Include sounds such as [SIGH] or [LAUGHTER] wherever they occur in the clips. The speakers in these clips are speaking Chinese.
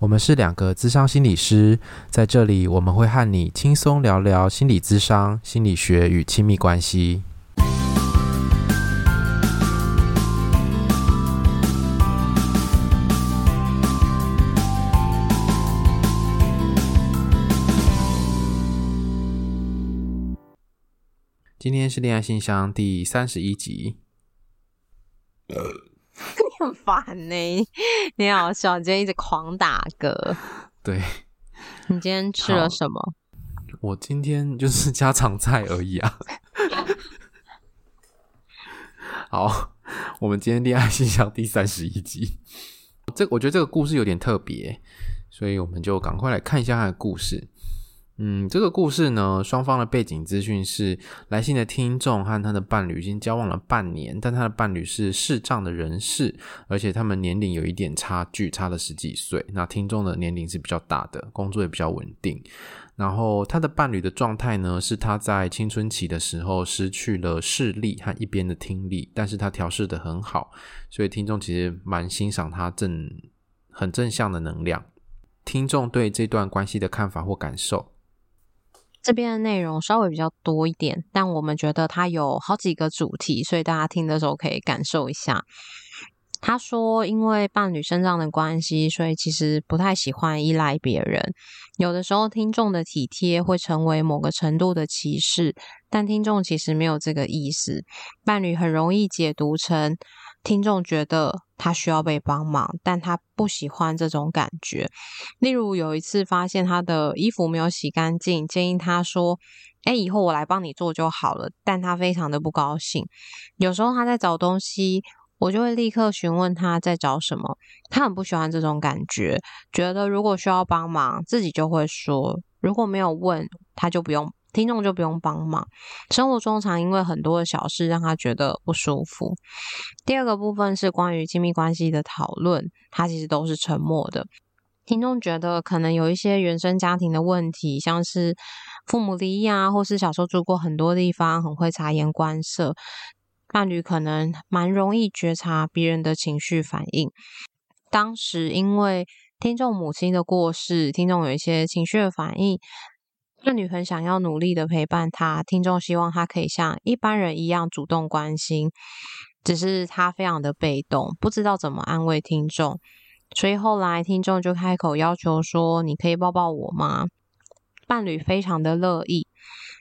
我们是两个咨商心理师，在这里我们会和你轻松聊聊心理咨商、心理学与亲密关系。今天是恋爱信箱第三十一集。[LAUGHS] 你很烦呢，你好笑，你今天一直狂打嗝。[LAUGHS] 对，你今天吃了什么？我今天就是 [LAUGHS] 家常菜而已啊。好，我们今天恋爱信箱第三十一集。这我觉得这个故事有点特别，所以我们就赶快来看一下它的故事。嗯，这个故事呢，双方的背景资讯是来信的听众和他的伴侣已经交往了半年，但他的伴侣是视障的人士，而且他们年龄有一点差距，差了十几岁。那听众的年龄是比较大的，工作也比较稳定。然后他的伴侣的状态呢，是他在青春期的时候失去了视力和一边的听力，但是他调试得很好，所以听众其实蛮欣赏他正很正向的能量。听众对这段关系的看法或感受。这边的内容稍微比较多一点，但我们觉得它有好几个主题，所以大家听的时候可以感受一下。他说，因为伴侣身上的关系，所以其实不太喜欢依赖别人。有的时候，听众的体贴会成为某个程度的歧视，但听众其实没有这个意思。伴侣很容易解读成听众觉得他需要被帮忙，但他不喜欢这种感觉。例如，有一次发现他的衣服没有洗干净，建议他说：“诶，以后我来帮你做就好了。”但他非常的不高兴。有时候他在找东西。我就会立刻询问他在找什么，他很不喜欢这种感觉，觉得如果需要帮忙，自己就会说；如果没有问，他就不用，听众就不用帮忙。生活中常因为很多的小事让他觉得不舒服。第二个部分是关于亲密关系的讨论，他其实都是沉默的。听众觉得可能有一些原生家庭的问题，像是父母离异啊，或是小时候住过很多地方，很会察言观色。伴侣可能蛮容易觉察别人的情绪反应。当时因为听众母亲的过世，听众有一些情绪的反应，伴侣很想要努力的陪伴他，听众希望他可以像一般人一样主动关心，只是他非常的被动，不知道怎么安慰听众，所以后来听众就开口要求说：“你可以抱抱我吗？”伴侣非常的乐意。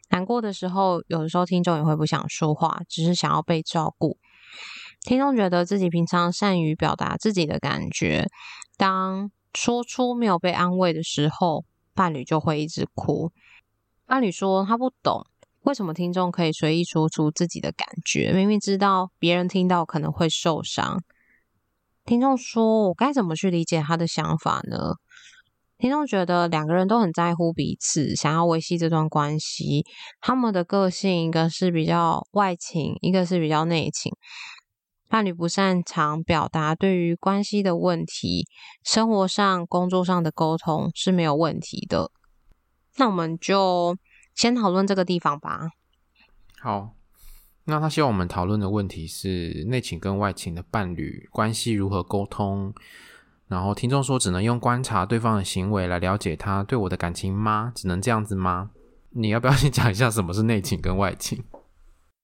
难过的时候，有的时候听众也会不想说话，只是想要被照顾。听众觉得自己平常善于表达自己的感觉，当说出没有被安慰的时候，伴侣就会一直哭。伴侣说他不懂为什么听众可以随意说出自己的感觉，明明知道别人听到可能会受伤。听众说：“我该怎么去理解他的想法呢？”听众觉得两个人都很在乎彼此，想要维系这段关系。他们的个性一个是比较外情，一个是比较内情。伴侣不擅长表达对于关系的问题，生活上、工作上的沟通是没有问题的。那我们就先讨论这个地方吧。好，那他希望我们讨论的问题是内情跟外情的伴侣关系如何沟通。然后听众说，只能用观察对方的行为来了解他对我的感情吗？只能这样子吗？你要不要先讲一下什么是内情跟外情？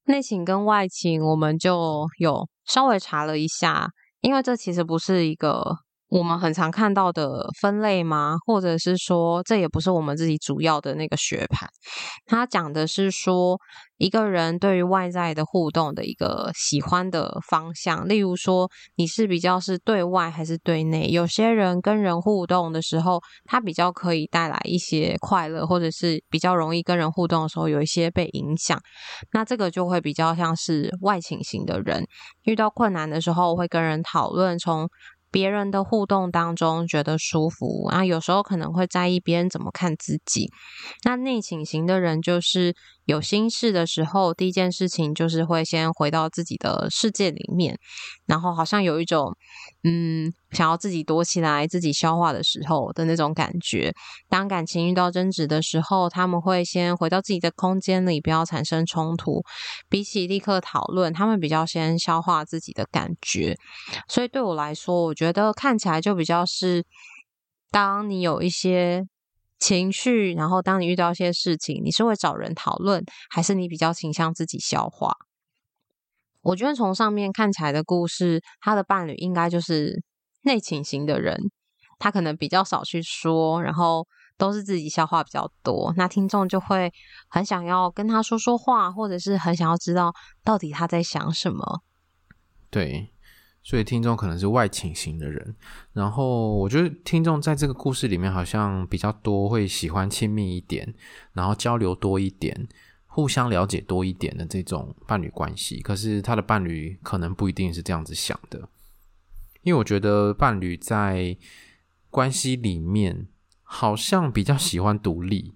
内情跟外情，我们就有稍微查了一下，因为这其实不是一个我们很常看到的分类吗？或者是说，这也不是我们自己主要的那个学派？他讲的是说，一个人对于外在的互动的一个喜欢的方向，例如说，你是比较是对外还是对内？有些人跟人互动的时候，他比较可以带来一些快乐，或者是比较容易跟人互动的时候有一些被影响。那这个就会比较像是外倾型的人，遇到困难的时候会跟人讨论，从别人的互动当中觉得舒服，啊，有时候可能会在意别人怎么看自己。那内倾型的人就是有心事的时候，第一件事情就是会先回到自己的世界里面，然后好像有一种嗯。想要自己躲起来、自己消化的时候的那种感觉。当感情遇到争执的时候，他们会先回到自己的空间里，不要产生冲突。比起立刻讨论，他们比较先消化自己的感觉。所以对我来说，我觉得看起来就比较是，当你有一些情绪，然后当你遇到一些事情，你是会找人讨论，还是你比较倾向自己消化？我觉得从上面看起来的故事，他的伴侣应该就是。内倾型的人，他可能比较少去说，然后都是自己消化比较多。那听众就会很想要跟他说说话，或者是很想要知道到底他在想什么。对，所以听众可能是外倾型的人。然后我觉得听众在这个故事里面好像比较多会喜欢亲密一点，然后交流多一点，互相了解多一点的这种伴侣关系。可是他的伴侣可能不一定是这样子想的。因为我觉得伴侣在关系里面好像比较喜欢独立，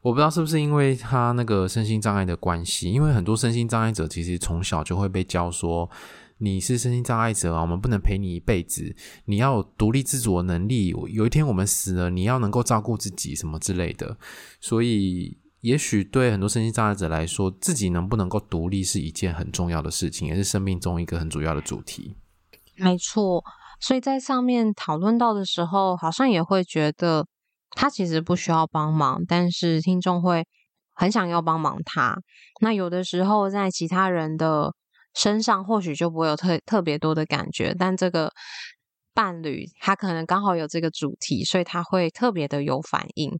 我不知道是不是因为他那个身心障碍的关系。因为很多身心障碍者其实从小就会被教说，你是身心障碍者啊，我们不能陪你一辈子，你要有独立自主的能力。有一天我们死了，你要能够照顾自己什么之类的。所以，也许对很多身心障碍者来说，自己能不能够独立是一件很重要的事情，也是生命中一个很主要的主题。没错，所以在上面讨论到的时候，好像也会觉得他其实不需要帮忙，但是听众会很想要帮忙他。那有的时候在其他人的身上，或许就不会有特特别多的感觉，但这个伴侣他可能刚好有这个主题，所以他会特别的有反应。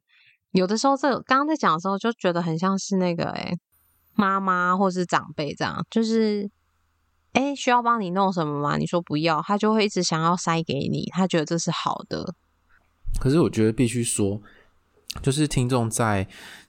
有的时候，这刚刚在讲的时候，就觉得很像是那个诶妈妈或是长辈这样，就是。哎，需要帮你弄什么吗？你说不要，他就会一直想要塞给你，他觉得这是好的。可是我觉得必须说，就是听众在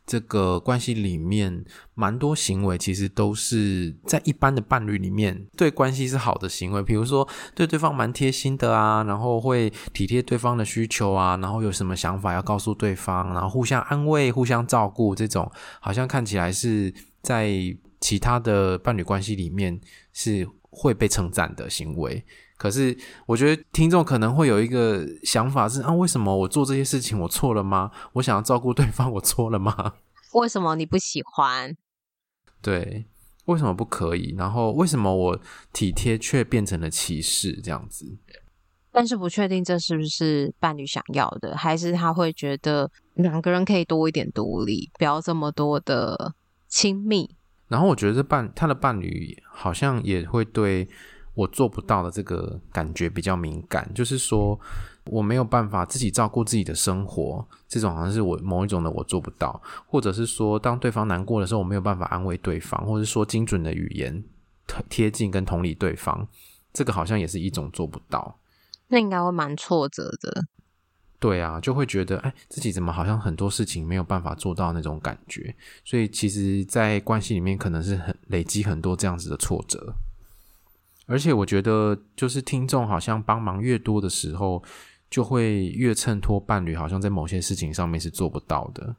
这个关系里面，蛮多行为其实都是在一般的伴侣里面对关系是好的行为，比如说对对方蛮贴心的啊，然后会体贴对方的需求啊，然后有什么想法要告诉对方，然后互相安慰、互相照顾，这种好像看起来是在其他的伴侣关系里面是。会被称赞的行为，可是我觉得听众可能会有一个想法是：啊，为什么我做这些事情我错了吗？我想要照顾对方，我错了吗？为什么你不喜欢？对，为什么不可以？然后为什么我体贴却变成了歧视这样子？但是不确定这是不是伴侣想要的，还是他会觉得两个人可以多一点独立，不要这么多的亲密。然后我觉得伴他的伴侣好像也会对我做不到的这个感觉比较敏感，就是说我没有办法自己照顾自己的生活，这种好像是我某一种的我做不到，或者是说当对方难过的时候，我没有办法安慰对方，或者是说精准的语言贴近跟同理对方，这个好像也是一种做不到。那应该会蛮挫折的。对啊，就会觉得哎，自己怎么好像很多事情没有办法做到那种感觉，所以其实，在关系里面可能是很累积很多这样子的挫折，而且我觉得，就是听众好像帮忙越多的时候，就会越衬托伴侣好像在某些事情上面是做不到的。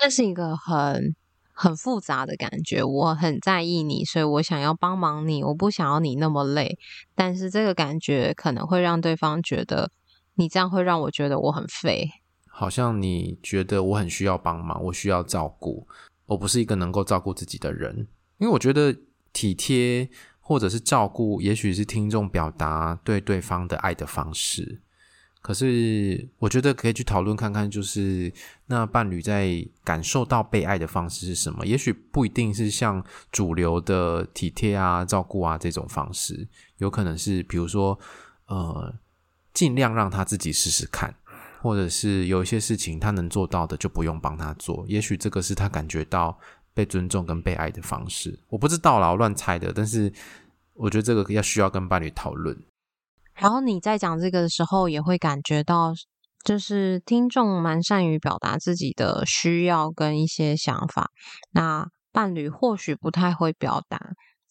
这是一个很很复杂的感觉，我很在意你，所以我想要帮忙你，我不想要你那么累，但是这个感觉可能会让对方觉得。你这样会让我觉得我很废，好像你觉得我很需要帮忙，我需要照顾，我不是一个能够照顾自己的人。因为我觉得体贴或者是照顾，也许是听众表达对对方的爱的方式。可是我觉得可以去讨论看看，就是那伴侣在感受到被爱的方式是什么？也许不一定是像主流的体贴啊、照顾啊这种方式，有可能是比如说呃。尽量让他自己试试看，或者是有一些事情他能做到的就不用帮他做，也许这个是他感觉到被尊重跟被爱的方式。我不知道啦，我乱猜的，但是我觉得这个要需要跟伴侣讨论。然后你在讲这个的时候，也会感觉到，就是听众蛮善于表达自己的需要跟一些想法，那伴侣或许不太会表达。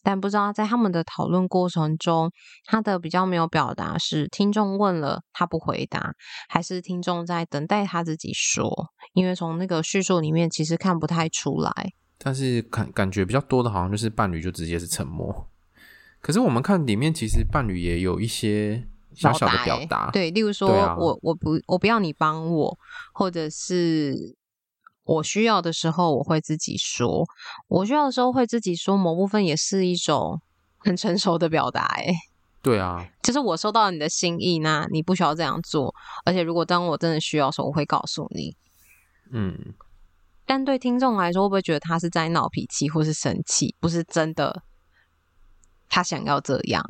但不知道在他们的讨论过程中，他的比较没有表达是听众问了他不回答，还是听众在等待他自己说？因为从那个叙述里面其实看不太出来。但是感感觉比较多的，好像就是伴侣就直接是沉默。可是我们看里面，其实伴侣也有一些小小的表达，对，例如说我我不我不要你帮我，或者是。我需要的时候，我会自己说；我需要的时候，会自己说。某部分也是一种很成熟的表达，哎，对啊，就是我收到了你的心意，那你不需要这样做。而且，如果当我真的需要的时候，我会告诉你。嗯，但对听众来说，会不会觉得他是在闹脾气或是生气？不是真的，他想要这样，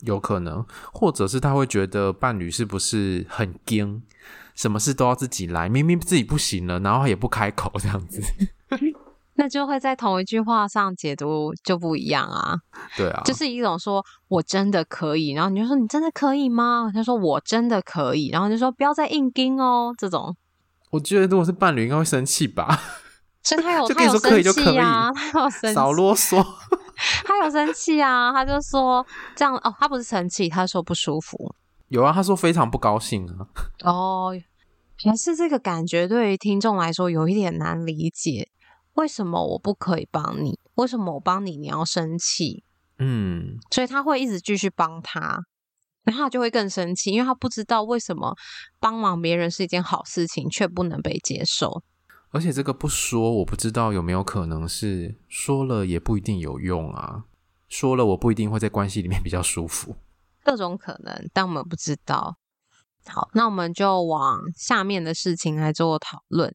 有可能，或者是他会觉得伴侣是不是很僵？什么事都要自己来，明明自己不行了，然后也不开口，这样子，[LAUGHS] 那就会在同一句话上解读就不一样啊。对啊，就是一种说我真的可以，然后你就说你真的可以吗？他说我真的可以，然后就说不要再硬盯哦。这种，我觉得如果是伴侣，应该会生气吧。所以他有，就跟你说可以就可以啊，他有生气，少啰嗦。[LAUGHS] 他有生气啊，他就说这样哦，他不是生气，他说不舒服。有啊，他说非常不高兴啊。哦，还是这个感觉对于听众来说有一点难理解。为什么我不可以帮你？为什么我帮你你要生气？嗯，所以他会一直继续帮他，然后他就会更生气，因为他不知道为什么帮忙别人是一件好事情，却不能被接受。而且这个不说，我不知道有没有可能是说了也不一定有用啊。说了我不一定会在关系里面比较舒服。各种可能，但我们不知道。好，那我们就往下面的事情来做讨论。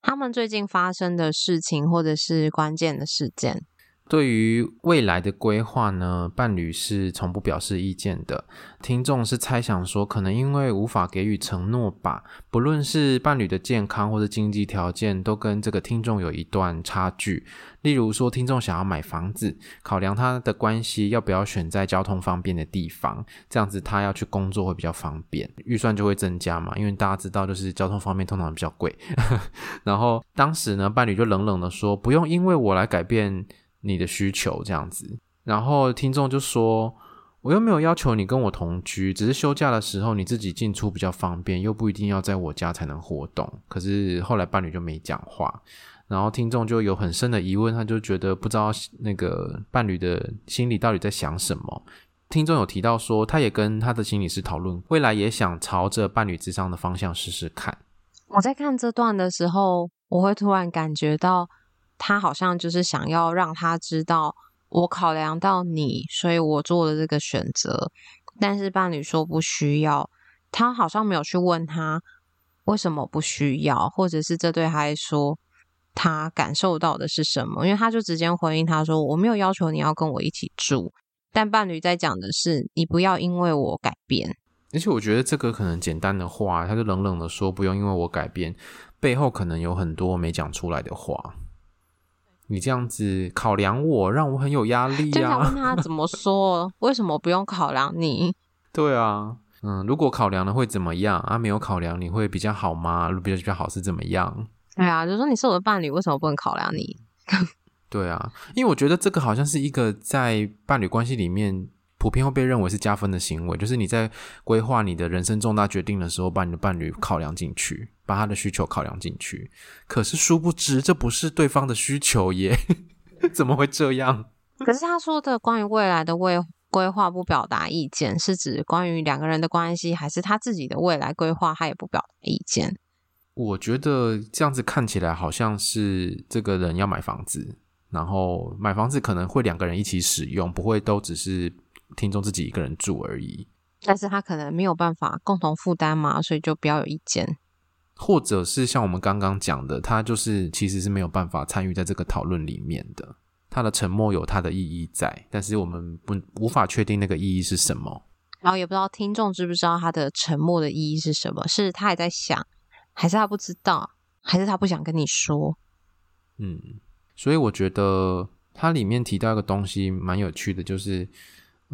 他们最近发生的事情，或者是关键的事件。对于未来的规划呢，伴侣是从不表示意见的。听众是猜想说，可能因为无法给予承诺吧。不论是伴侣的健康或者经济条件，都跟这个听众有一段差距。例如说，听众想要买房子，考量他的关系，要不要选在交通方便的地方，这样子他要去工作会比较方便，预算就会增加嘛。因为大家知道，就是交通方面通常比较贵。[LAUGHS] 然后当时呢，伴侣就冷冷的说：“不用因为我来改变。”你的需求这样子，然后听众就说：“我又没有要求你跟我同居，只是休假的时候你自己进出比较方便，又不一定要在我家才能活动。”可是后来伴侣就没讲话，然后听众就有很深的疑问，他就觉得不知道那个伴侣的心里到底在想什么。听众有提到说，他也跟他的心理师讨论，未来也想朝着伴侣咨商的方向试试看。我在看这段的时候，我会突然感觉到。他好像就是想要让他知道，我考量到你，所以我做了这个选择。但是伴侣说不需要，他好像没有去问他为什么不需要，或者是这对他来说他感受到的是什么？因为他就直接回应他说：“我没有要求你要跟我一起住。”但伴侣在讲的是：“你不要因为我改变。”而且我觉得这个可能简单的话，他就冷冷的说：“不用因为我改变。”背后可能有很多没讲出来的话。你这样子考量我，让我很有压力呀。就想问他怎么说？为什么不用考量你？[LAUGHS] 对啊，嗯，如果考量了会怎么样？啊，没有考量你会比较好吗？比较比较好是怎么样？对啊，就说你是我的伴侣，为什么不能考量你？[LAUGHS] 对啊，因为我觉得这个好像是一个在伴侣关系里面。普遍会被认为是加分的行为，就是你在规划你的人生重大决定的时候，把你的伴侣考量进去，把他的需求考量进去。可是殊不知，这不是对方的需求耶，[LAUGHS] 怎么会这样？可是他说的关于未来的未规划不表达意见，是指关于两个人的关系，还是他自己的未来规划他也不表达意见？我觉得这样子看起来好像是这个人要买房子，然后买房子可能会两个人一起使用，不会都只是。听众自己一个人住而已，但是他可能没有办法共同负担嘛，所以就不要有意见，或者是像我们刚刚讲的，他就是其实是没有办法参与在这个讨论里面的，他的沉默有他的意义在，但是我们不无法确定那个意义是什么。然后也不知道听众知不知道他的沉默的意义是什么？是他还在想，还是他不知道，还是他不想跟你说？嗯，所以我觉得它里面提到一个东西蛮有趣的，就是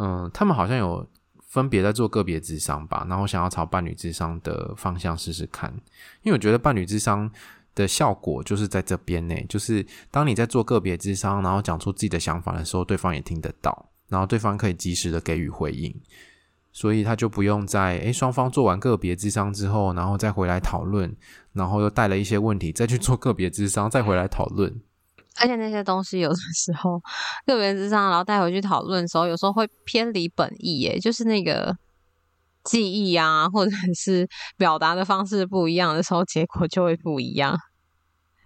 嗯，他们好像有分别在做个别智商吧，然后想要朝伴侣智商的方向试试看，因为我觉得伴侣智商。的效果就是在这边呢，就是当你在做个别智商，然后讲出自己的想法的时候，对方也听得到，然后对方可以及时的给予回应，所以他就不用在诶双方做完个别智商之后，然后再回来讨论，然后又带了一些问题再去做个别智商，再回来讨论。而且那些东西有的时候个别之上，然后带回去讨论的时候，有时候会偏离本意，耶，就是那个记忆啊，或者是表达的方式不一样的时候，结果就会不一样。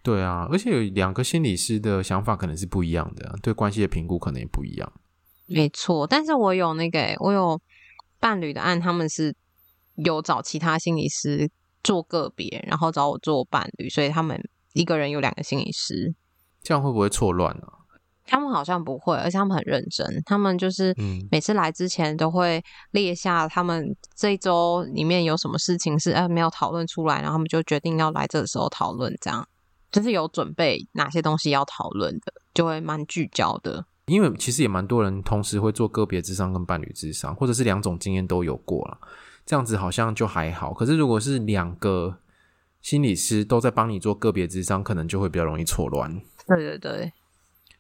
对啊，而且有两个心理师的想法可能是不一样的，对关系的评估可能也不一样。没错，但是我有那个，我有伴侣的案，他们是有找其他心理师做个别，然后找我做伴侣，所以他们一个人有两个心理师，这样会不会错乱呢？他们好像不会，而且他们很认真，他们就是每次来之前都会列下他们这一周里面有什么事情是呃没有讨论出来，然后他们就决定要来这个时候讨论这样。就是有准备哪些东西要讨论的，就会蛮聚焦的。因为其实也蛮多人同时会做个别智商跟伴侣智商，或者是两种经验都有过了，这样子好像就还好。可是如果是两个心理师都在帮你做个别智商，可能就会比较容易错乱。对对对。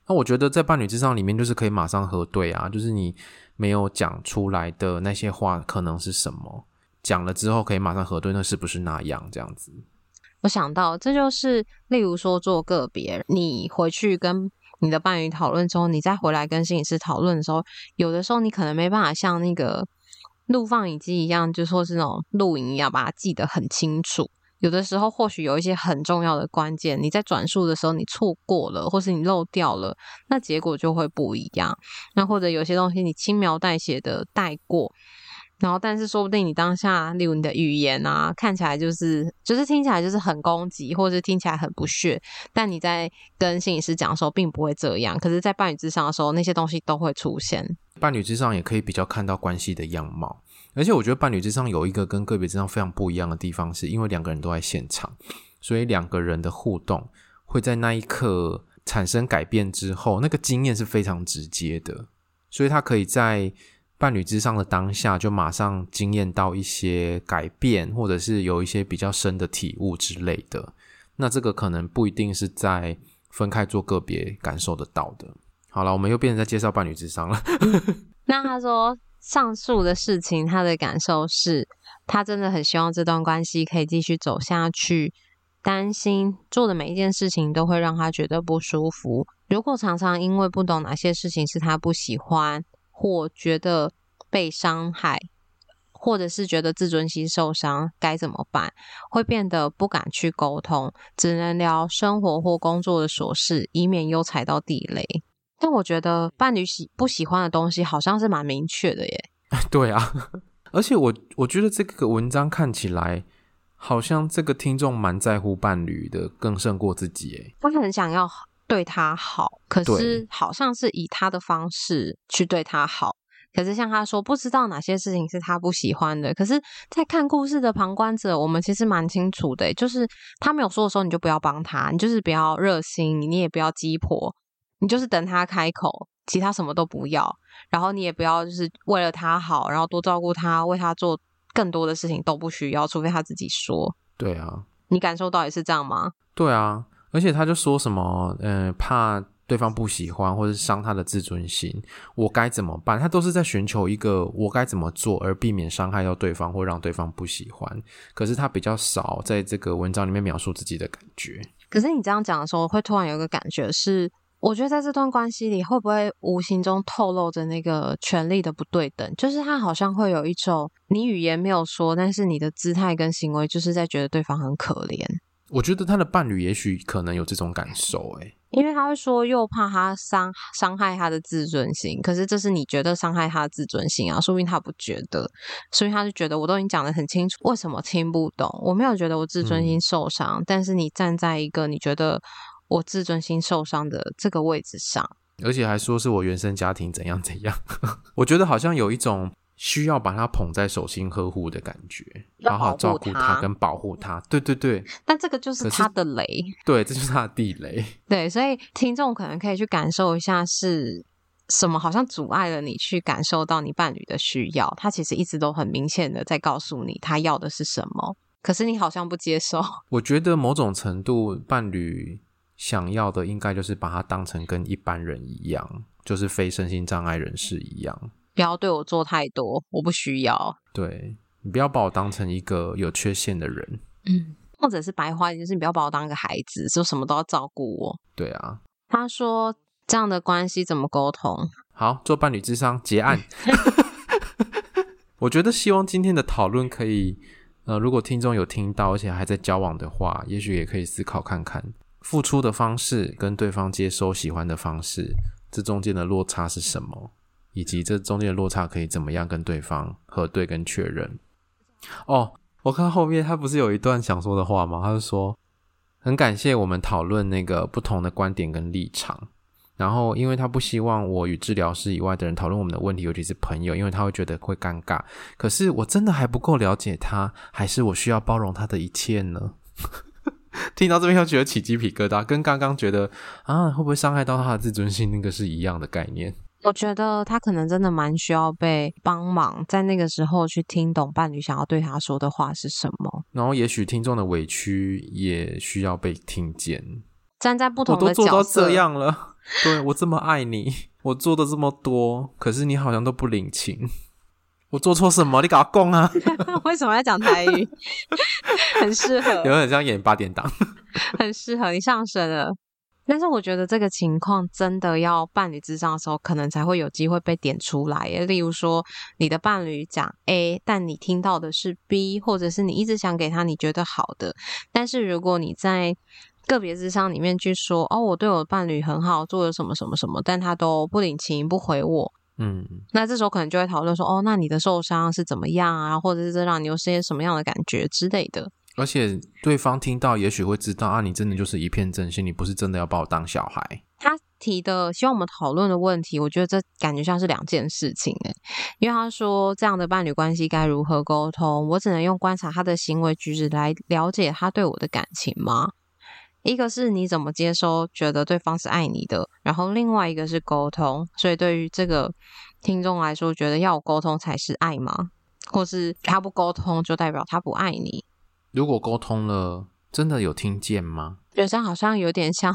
那我觉得在伴侣之上里面，就是可以马上核对啊，就是你没有讲出来的那些话可能是什么，讲了之后可以马上核对，那是不是那样这样子。我想到，这就是例如说做个别，你回去跟你的伴侣讨论之后，你再回来跟心理师讨论的时候，有的时候你可能没办法像那个录放影机一样，就说是那种录影一样，把它记得很清楚。有的时候或许有一些很重要的关键，你在转述的时候你错过了，或是你漏掉了，那结果就会不一样。那或者有些东西你轻描淡写的带过。然后，但是说不定你当下，例如你的语言啊，看起来就是，就是听起来就是很攻击，或者是听起来很不屑。但你在跟心理师讲的时候，并不会这样。可是，在伴侣之上的时候，那些东西都会出现。伴侣之上也可以比较看到关系的样貌。而且，我觉得伴侣之上有一个跟个别之上非常不一样的地方，是因为两个人都在现场，所以两个人的互动会在那一刻产生改变之后，那个经验是非常直接的，所以他可以在。伴侣之上的当下，就马上经验到一些改变，或者是有一些比较深的体悟之类的。那这个可能不一定是在分开做个别感受得到的。好了，我们又变成在介绍伴侣智商了。[LAUGHS] 那他说上述的事情，他的感受是他真的很希望这段关系可以继续走下去，担心做的每一件事情都会让他觉得不舒服。如果常常因为不懂哪些事情是他不喜欢。或觉得被伤害，或者是觉得自尊心受伤，该怎么办？会变得不敢去沟通，只能聊生活或工作的琐事，以免又踩到地雷。但我觉得伴侣喜不喜欢的东西，好像是蛮明确的耶。[LAUGHS] 对啊，而且我我觉得这个文章看起来，好像这个听众蛮在乎伴侣的，更胜过自己耶。他很想要。对他好，可是好像是以他的方式去对他好。可是像他说，不知道哪些事情是他不喜欢的。可是，在看故事的旁观者，我们其实蛮清楚的，就是他没有说的时候，你就不要帮他，你就是不要热心，你也不要鸡婆，你就是等他开口，其他什么都不要。然后你也不要就是为了他好，然后多照顾他，为他做更多的事情都不需要，除非他自己说。对啊，你感受到也是这样吗？对啊。而且他就说什么，嗯、呃，怕对方不喜欢，或者伤他的自尊心，我该怎么办？他都是在寻求一个我该怎么做，而避免伤害到对方或让对方不喜欢。可是他比较少在这个文章里面描述自己的感觉。可是你这样讲的时候，会突然有一个感觉是，我觉得在这段关系里，会不会无形中透露着那个权力的不对等？就是他好像会有一种，你语言没有说，但是你的姿态跟行为，就是在觉得对方很可怜。我觉得他的伴侣也许可能有这种感受，诶，因为他会说又怕他伤伤害他的自尊心，可是这是你觉得伤害他的自尊心啊，说不定他不觉得，所以他就觉得我都已经讲得很清楚，为什么听不懂？我没有觉得我自尊心受伤，嗯，但是你站在一个你觉得我自尊心受伤的这个位置上，而且还说是我原生家庭怎样怎样，[LAUGHS] 我觉得好像有一种需要把他捧在手心呵护的感觉，好好照顾他跟保护他。对对对，但这个就是他的雷，对，这就是他的地雷。对，所以听众可能可以去感受一下是什么，好像阻碍了你去感受到你伴侣的需要。他其实一直都很明显的在告诉你他要的是什么，可是你好像不接受。我觉得某种程度，伴侣想要的应该就是把他当成跟一般人一样，就是非身心障碍人士一样。不要对我做太多，我不需要。对，你不要把我当成一个有缺陷的人，嗯，或者是白话，就是你不要把我当一个孩子，说什么都要照顾我。对啊，他说这样的关系怎么沟通？好，做伴侣智商结案。[LAUGHS] 我觉得希望今天的讨论可以，呃，如果听众有听到，而且还在交往的话，也许也可以思考看看，付出的方式跟对方接收喜欢的方式，这中间的落差是什么？以及这中间的落差可以怎么样跟对方核对跟确认？哦，我看后面他不是有一段想说的话吗？他就说很感谢我们讨论那个不同的观点跟立场，然后因为他不希望我与治疗师以外的人讨论我们的问题，尤其是朋友，因为他会觉得会尴尬。可是我真的还不够了解他，还是我需要包容他的一切呢？[LAUGHS] 听到这边又觉得起鸡皮疙瘩，跟刚刚觉得啊会不会伤害到他的自尊心那个是一样的概念。我觉得他可能真的蛮需要被帮忙，在那个时候去听懂伴侣想要对他说的话是什么。然后，也许听众的委屈也需要被听见。站在不同的角色，我都做到这样了，[LAUGHS] 对，我这么爱你，我做的这么多，可是你好像都不领情。我做错什么？你给我讲啊！[LAUGHS] 为什么要讲台语？[LAUGHS] 很适合，有点像演八点档，[LAUGHS] 很适合你上身了。但是我觉得这个情况真的要伴侣智商的时候，可能才会有机会被点出来。例如说，你的伴侣讲 A，但你听到的是 B，或者是你一直想给他你觉得好的。但是如果你在个别智商里面去说，哦，我对我的伴侣很好，做了什么什么什么，但他都不领情不回我，嗯，那这时候可能就会讨论说，哦，那你的受伤是怎么样啊？或者是这让你有些什么样的感觉之类的。而且对方听到，也许会知道啊，你真的就是一片真心，你不是真的要把我当小孩。他提的希望我们讨论的问题，我觉得这感觉像是两件事情诶，因为他说这样的伴侣关系该如何沟通，我只能用观察他的行为举止来了解他对我的感情吗？一个是你怎么接收，觉得对方是爱你的，然后另外一个是沟通。所以对于这个听众来说，觉得要有沟通才是爱吗？或是他不沟通就代表他不爱你？如果沟通了，真的有听见吗？觉得好像有点像，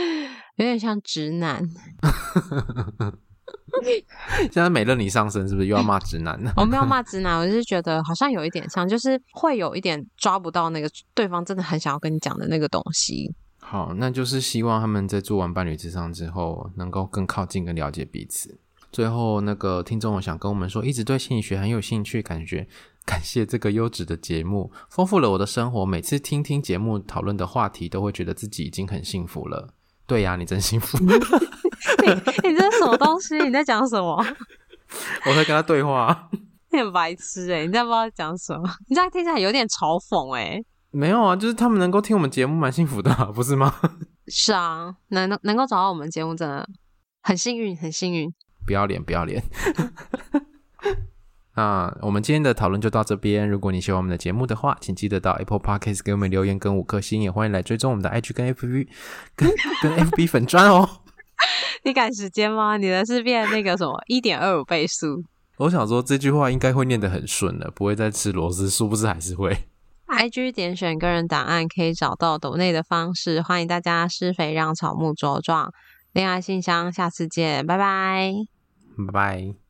[LAUGHS] 有点像直男。[LAUGHS] [LAUGHS] 现在美乐你上身是不是又要骂直男呢？[LAUGHS] 我没有骂直男，我就是觉得好像有一点像，就是会有一点抓不到那个对方真的很想要跟你讲的那个东西。好，那就是希望他们在做完伴侣智商之后，能够更靠近、更了解彼此。最后，那个听众我想跟我们说，一直对心理学很有兴趣，感觉。[LAUGHS] 感谢这个优质的节目，丰富了我的生活。每次听听节目讨论的话题，都会觉得自己已经很幸福了。对呀，你真幸福。[LAUGHS] 你你这是什么东西？你在讲什么？[LAUGHS] 我在跟他对话。[LAUGHS] 你很白痴哎！你在不知道讲什么？你这样听起来有点嘲讽哎。没有啊，就是他们能够听我们节目，蛮幸福的啊，不是吗？是啊，能能够找到我们节目，真的很幸运，很幸运。不要脸，不要脸。那我们今天的讨论就到这边。如果你喜欢我们的节目的话，请记得到 Apple Podcast 给我们留言跟五颗星，也欢迎来追踪我们的 IG 跟 FB 跟跟 FB 粉专哦。你赶时间吗？你的是变那个什么一点二五倍速？[LAUGHS] 我想说这句话应该会念得很顺的，不会再吃螺丝，殊不知还是会。IG 点选个人档案可以找到抖内的方式，欢迎大家施肥让草木茁壮。恋爱信箱，下次见，拜拜，拜拜。